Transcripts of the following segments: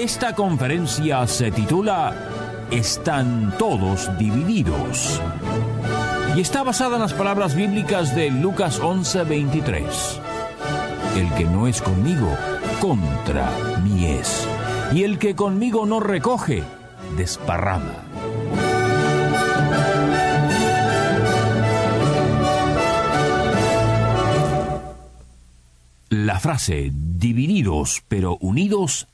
Esta conferencia se titula Están todos divididos y está basada en las palabras bíblicas de Lucas 11:23. El que no es conmigo, contra mí es, y el que conmigo no recoge, desparrama. La frase divididos pero unidos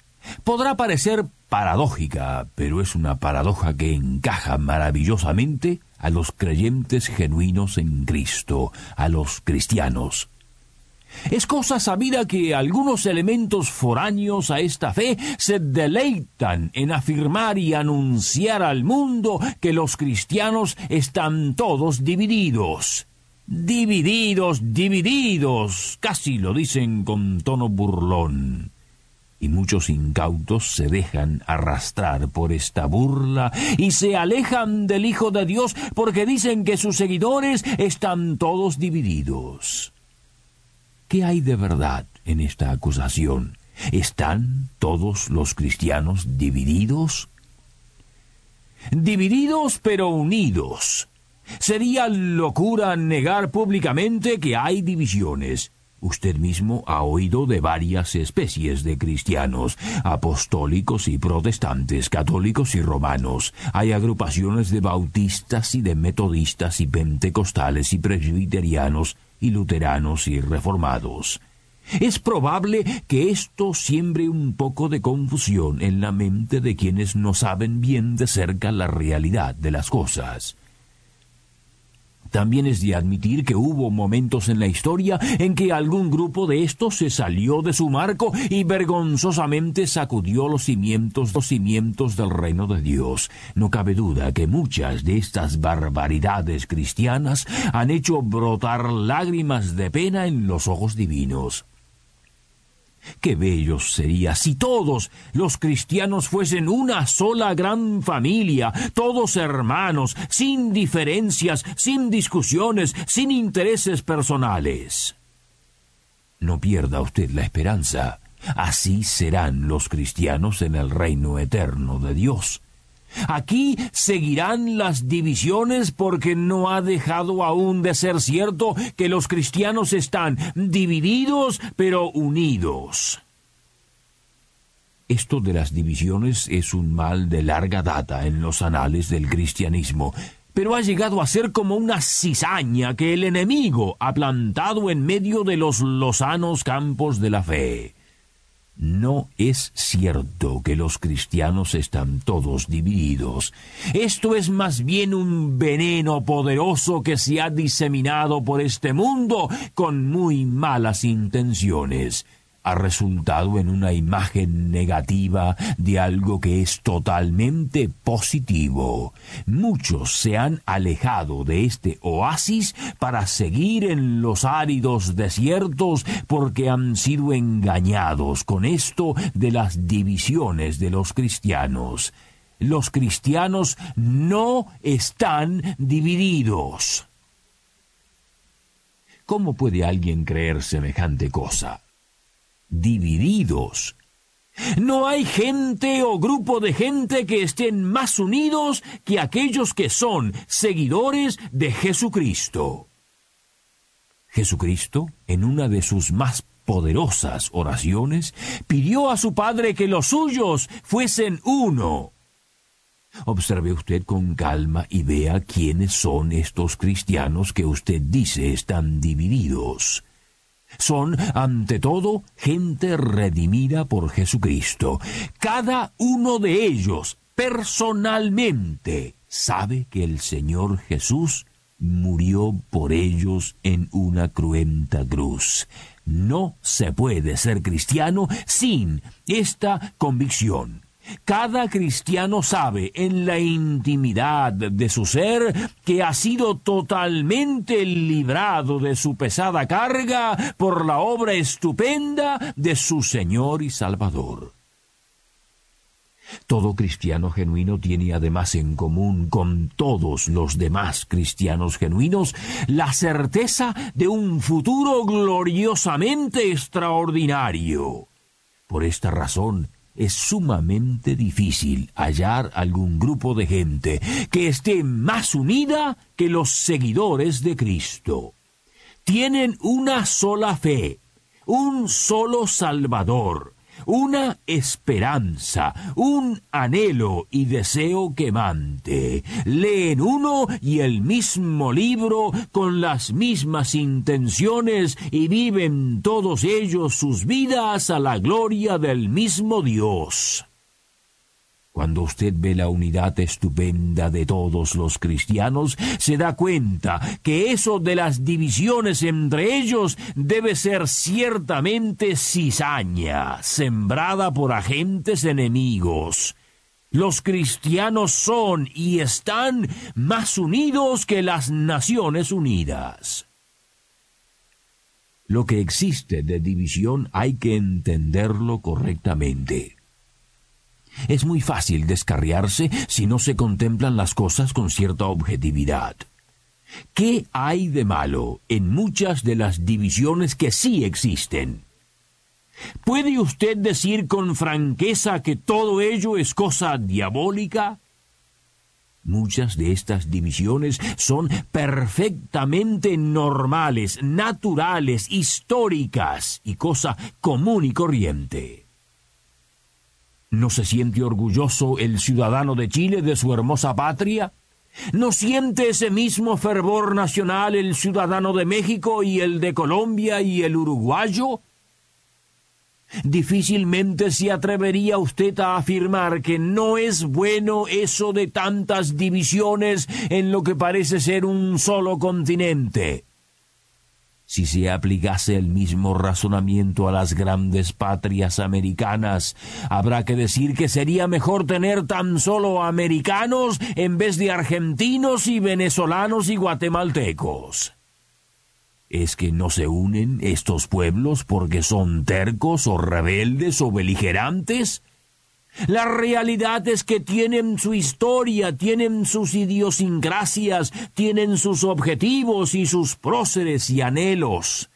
podrá parecer paradójica, pero es una paradoja que encaja maravillosamente a los creyentes genuinos en Cristo, a los cristianos. Es cosa sabida que algunos elementos foráneos a esta fe se deleitan en afirmar y anunciar al mundo que los cristianos están todos divididos. Divididos, divididos, casi lo dicen con tono burlón y muchos incautos se dejan arrastrar por esta burla y se alejan del Hijo de Dios porque dicen que sus seguidores están todos divididos. ¿Qué hay de verdad en esta acusación? ¿Están todos los cristianos divididos? Divididos pero unidos. Sería locura negar públicamente que hay divisiones. Usted mismo ha oído de varias especies de cristianos, apostólicos y protestantes, católicos y romanos. Hay agrupaciones de bautistas y de metodistas y pentecostales y presbiterianos y luteranos y reformados. Es probable que esto siembre un poco de confusión en la mente de quienes no saben bien de cerca la realidad de las cosas. También es de admitir que hubo momentos en la historia en que algún grupo de estos se salió de su marco y vergonzosamente sacudió los cimientos, los cimientos del reino de Dios. No cabe duda que muchas de estas barbaridades cristianas han hecho brotar lágrimas de pena en los ojos divinos. Qué bello sería si todos los cristianos fuesen una sola gran familia, todos hermanos, sin diferencias, sin discusiones, sin intereses personales. No pierda usted la esperanza. Así serán los cristianos en el reino eterno de Dios. Aquí seguirán las divisiones porque no ha dejado aún de ser cierto que los cristianos están divididos pero unidos. Esto de las divisiones es un mal de larga data en los anales del cristianismo, pero ha llegado a ser como una cizaña que el enemigo ha plantado en medio de los lozanos campos de la fe. No es cierto que los cristianos están todos divididos. Esto es más bien un veneno poderoso que se ha diseminado por este mundo con muy malas intenciones ha resultado en una imagen negativa de algo que es totalmente positivo. Muchos se han alejado de este oasis para seguir en los áridos desiertos porque han sido engañados con esto de las divisiones de los cristianos. Los cristianos no están divididos. ¿Cómo puede alguien creer semejante cosa? Divididos. No hay gente o grupo de gente que estén más unidos que aquellos que son seguidores de Jesucristo. Jesucristo, en una de sus más poderosas oraciones, pidió a su Padre que los suyos fuesen uno. Observe usted con calma y vea quiénes son estos cristianos que usted dice están divididos. Son, ante todo, gente redimida por Jesucristo. Cada uno de ellos, personalmente, sabe que el Señor Jesús murió por ellos en una cruenta cruz. No se puede ser cristiano sin esta convicción. Cada cristiano sabe en la intimidad de su ser que ha sido totalmente librado de su pesada carga por la obra estupenda de su Señor y Salvador. Todo cristiano genuino tiene además en común con todos los demás cristianos genuinos la certeza de un futuro gloriosamente extraordinario. Por esta razón, es sumamente difícil hallar algún grupo de gente que esté más unida que los seguidores de Cristo. Tienen una sola fe, un solo Salvador, una esperanza, un anhelo y deseo quemante. Leen uno y el mismo libro con las mismas intenciones y viven todos ellos sus vidas a la gloria del mismo Dios. Cuando usted ve la unidad estupenda de todos los cristianos, se da cuenta que eso de las divisiones entre ellos debe ser ciertamente cizaña, sembrada por agentes enemigos. Los cristianos son y están más unidos que las Naciones Unidas. Lo que existe de división hay que entenderlo correctamente. Es muy fácil descarriarse si no se contemplan las cosas con cierta objetividad. ¿Qué hay de malo en muchas de las divisiones que sí existen? ¿Puede usted decir con franqueza que todo ello es cosa diabólica? Muchas de estas divisiones son perfectamente normales, naturales, históricas y cosa común y corriente. ¿No se siente orgulloso el ciudadano de Chile de su hermosa patria? ¿No siente ese mismo fervor nacional el ciudadano de México y el de Colombia y el uruguayo? Difícilmente se atrevería usted a afirmar que no es bueno eso de tantas divisiones en lo que parece ser un solo continente. Si se aplicase el mismo razonamiento a las grandes patrias americanas, habrá que decir que sería mejor tener tan solo americanos en vez de argentinos y venezolanos y guatemaltecos. ¿Es que no se unen estos pueblos porque son tercos o rebeldes o beligerantes? La realidad es que tienen su historia, tienen sus idiosincrasias, tienen sus objetivos y sus próceres y anhelos.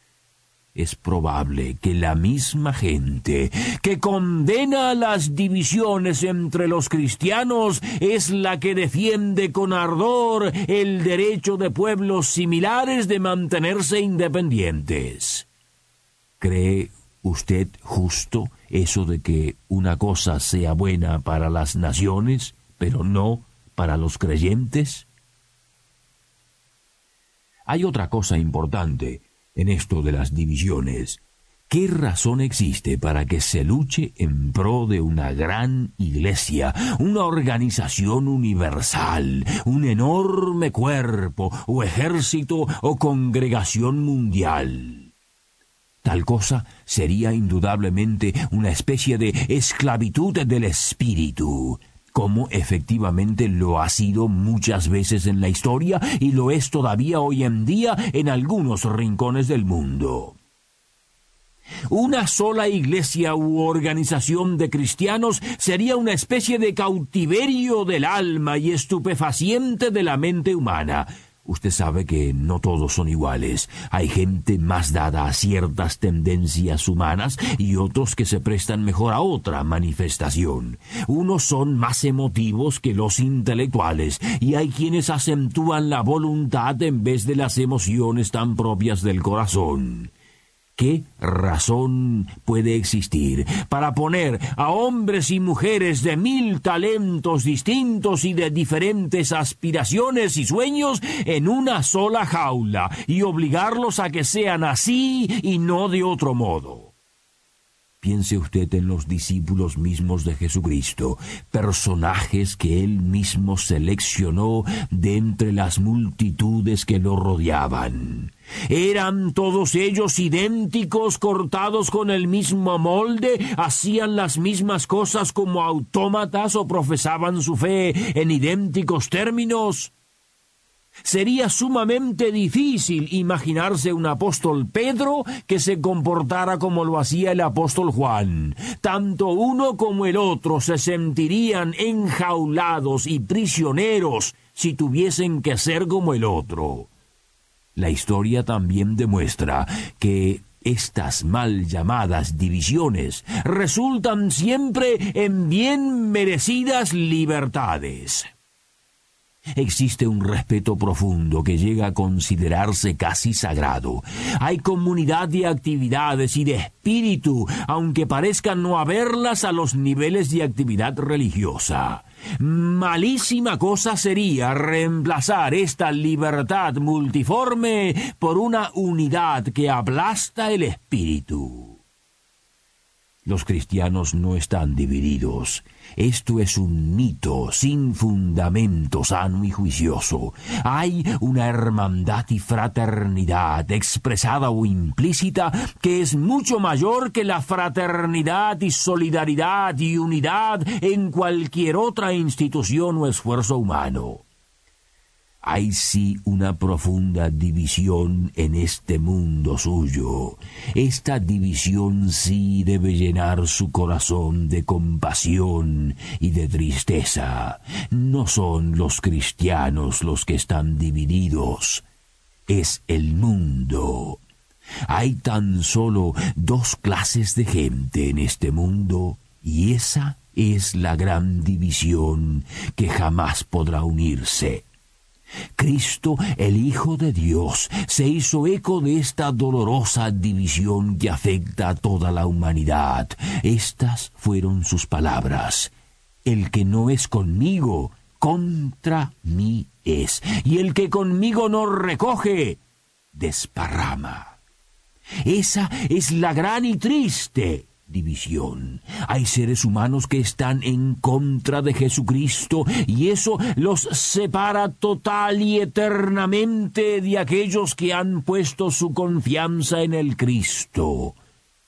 Es probable que la misma gente que condena las divisiones entre los cristianos es la que defiende con ardor el derecho de pueblos similares de mantenerse independientes. ¿Cree usted justo eso de que una cosa sea buena para las naciones, pero no para los creyentes? Hay otra cosa importante en esto de las divisiones. ¿Qué razón existe para que se luche en pro de una gran iglesia, una organización universal, un enorme cuerpo o ejército o congregación mundial? Tal cosa sería indudablemente una especie de esclavitud del espíritu, como efectivamente lo ha sido muchas veces en la historia y lo es todavía hoy en día en algunos rincones del mundo. Una sola iglesia u organización de cristianos sería una especie de cautiverio del alma y estupefaciente de la mente humana, Usted sabe que no todos son iguales. Hay gente más dada a ciertas tendencias humanas y otros que se prestan mejor a otra manifestación. Unos son más emotivos que los intelectuales y hay quienes acentúan la voluntad en vez de las emociones tan propias del corazón. ¿Qué razón puede existir para poner a hombres y mujeres de mil talentos distintos y de diferentes aspiraciones y sueños en una sola jaula y obligarlos a que sean así y no de otro modo? Piense usted en los discípulos mismos de Jesucristo, personajes que él mismo seleccionó de entre las multitudes que lo rodeaban. ¿Eran todos ellos idénticos, cortados con el mismo molde? ¿Hacían las mismas cosas como autómatas o profesaban su fe en idénticos términos? Sería sumamente difícil imaginarse un apóstol Pedro que se comportara como lo hacía el apóstol Juan. Tanto uno como el otro se sentirían enjaulados y prisioneros si tuviesen que ser como el otro. La historia también demuestra que estas mal llamadas divisiones resultan siempre en bien merecidas libertades. Existe un respeto profundo que llega a considerarse casi sagrado. Hay comunidad de actividades y de espíritu, aunque parezcan no haberlas a los niveles de actividad religiosa. Malísima cosa sería reemplazar esta libertad multiforme por una unidad que aplasta el espíritu. Los cristianos no están divididos. Esto es un mito sin fundamento sano y juicioso. Hay una hermandad y fraternidad expresada o implícita que es mucho mayor que la fraternidad y solidaridad y unidad en cualquier otra institución o esfuerzo humano. Hay sí una profunda división en este mundo suyo. Esta división sí debe llenar su corazón de compasión y de tristeza. No son los cristianos los que están divididos, es el mundo. Hay tan solo dos clases de gente en este mundo, y esa es la gran división que jamás podrá unirse. Cristo, el Hijo de Dios, se hizo eco de esta dolorosa división que afecta a toda la humanidad. Estas fueron sus palabras. El que no es conmigo, contra mí es, y el que conmigo no recoge, desparrama. Esa es la gran y triste división. Hay seres humanos que están en contra de Jesucristo y eso los separa total y eternamente de aquellos que han puesto su confianza en el Cristo.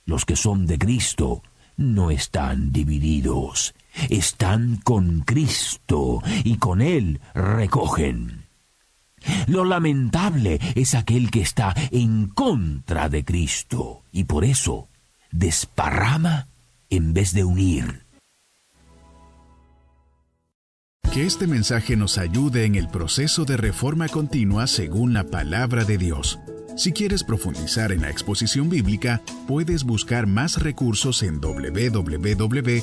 Los que son de Cristo no están divididos, están con Cristo y con Él recogen. Lo lamentable es aquel que está en contra de Cristo y por eso desparrama en vez de unir. Que este mensaje nos ayude en el proceso de reforma continua según la palabra de Dios. Si quieres profundizar en la exposición bíblica, puedes buscar más recursos en www.poema.co.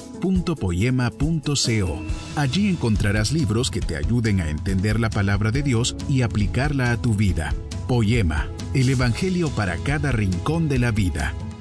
Allí encontrarás libros que te ayuden a entender la palabra de Dios y aplicarla a tu vida. Poema, el Evangelio para cada rincón de la vida.